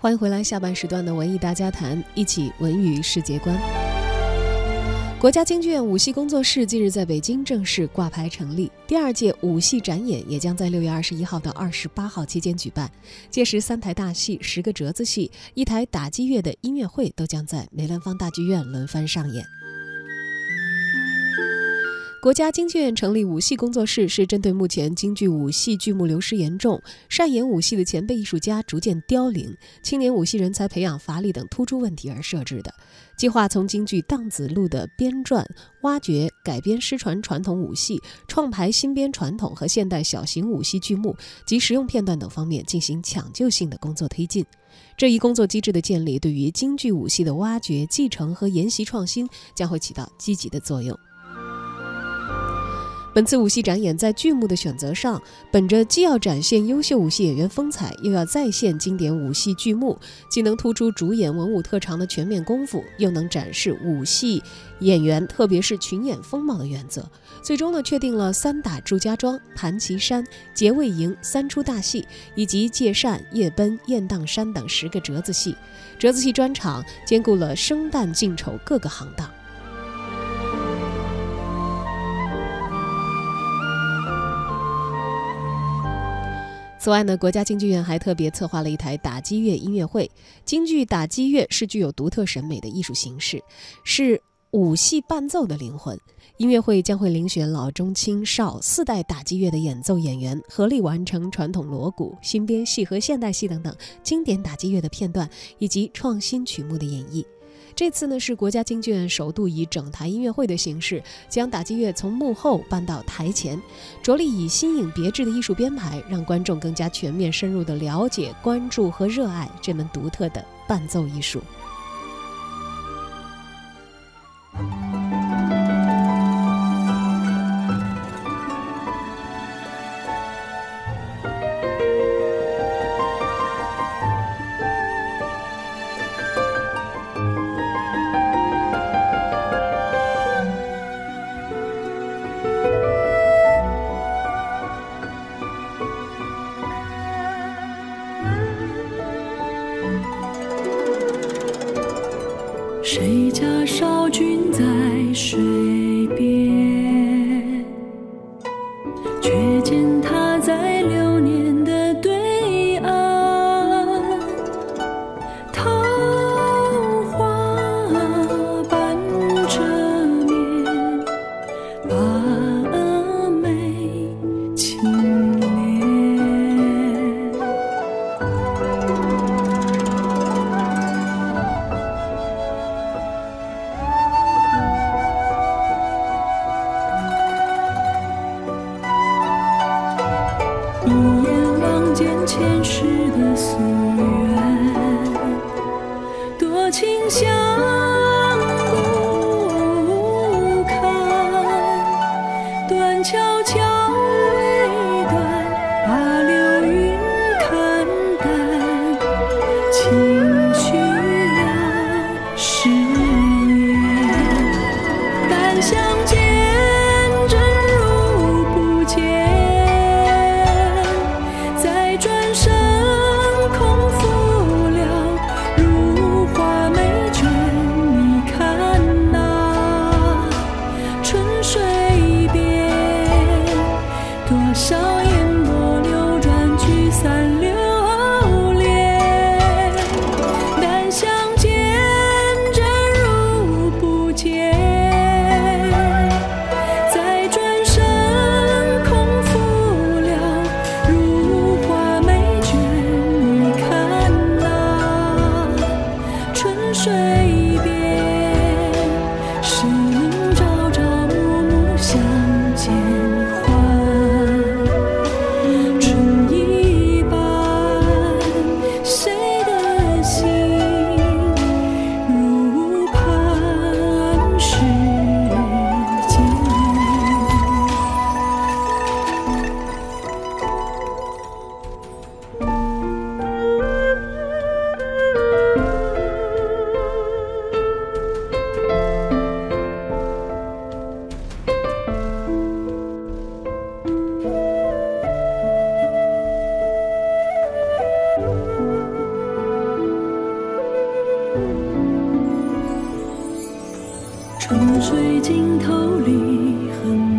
欢迎回来，下半时段的文艺大家谈，一起文娱世界观。国家京剧院舞戏工作室近日在北京正式挂牌成立，第二届舞戏展演也将在六月二十一号到二十八号期间举办。届时，三台大戏、十个折子戏、一台打击乐的音乐会都将在梅兰芳大剧院轮番上演。国家京剧院成立武戏工作室，是针对目前京剧武戏剧目流失严重、善演武戏的前辈艺术家逐渐凋零、青年武戏人才培养乏力等突出问题而设置的。计划从京剧荡子路的编撰、挖掘、改编失传传统武戏，创排新编传统和现代小型武戏剧目及实用片段等方面进行抢救性的工作推进。这一工作机制的建立，对于京剧武戏的挖掘、继承和研习创新将会起到积极的作用。本次舞戏展演在剧目的选择上，本着既要展现优秀舞戏演员风采，又要再现经典舞戏剧目，既能突出主演文武特长的全面功夫，又能展示舞戏演员特别是群演风貌的原则，最终呢确定了三打祝家庄、盘旗山、结魏营三出大戏，以及借扇、夜奔、雁荡山等十个折子戏。折子戏专场兼顾了生旦净丑各个行当。此外呢，国家京剧院还特别策划了一台打击乐音乐会。京剧打击乐是具有独特审美的艺术形式，是武戏伴奏的灵魂。音乐会将会遴选老中青少四代打击乐的演奏演员，合力完成传统锣鼓、新编戏和现代戏等等经典打击乐的片段以及创新曲目的演绎。这次呢是国家京剧院首度以整台音乐会的形式，将打击乐从幕后搬到台前，着力以新颖别致的艺术编排，让观众更加全面深入地了解、关注和热爱这门独特的伴奏艺术。谁家少君在水一眼望见前世的夙愿，多情相春水尽头离恨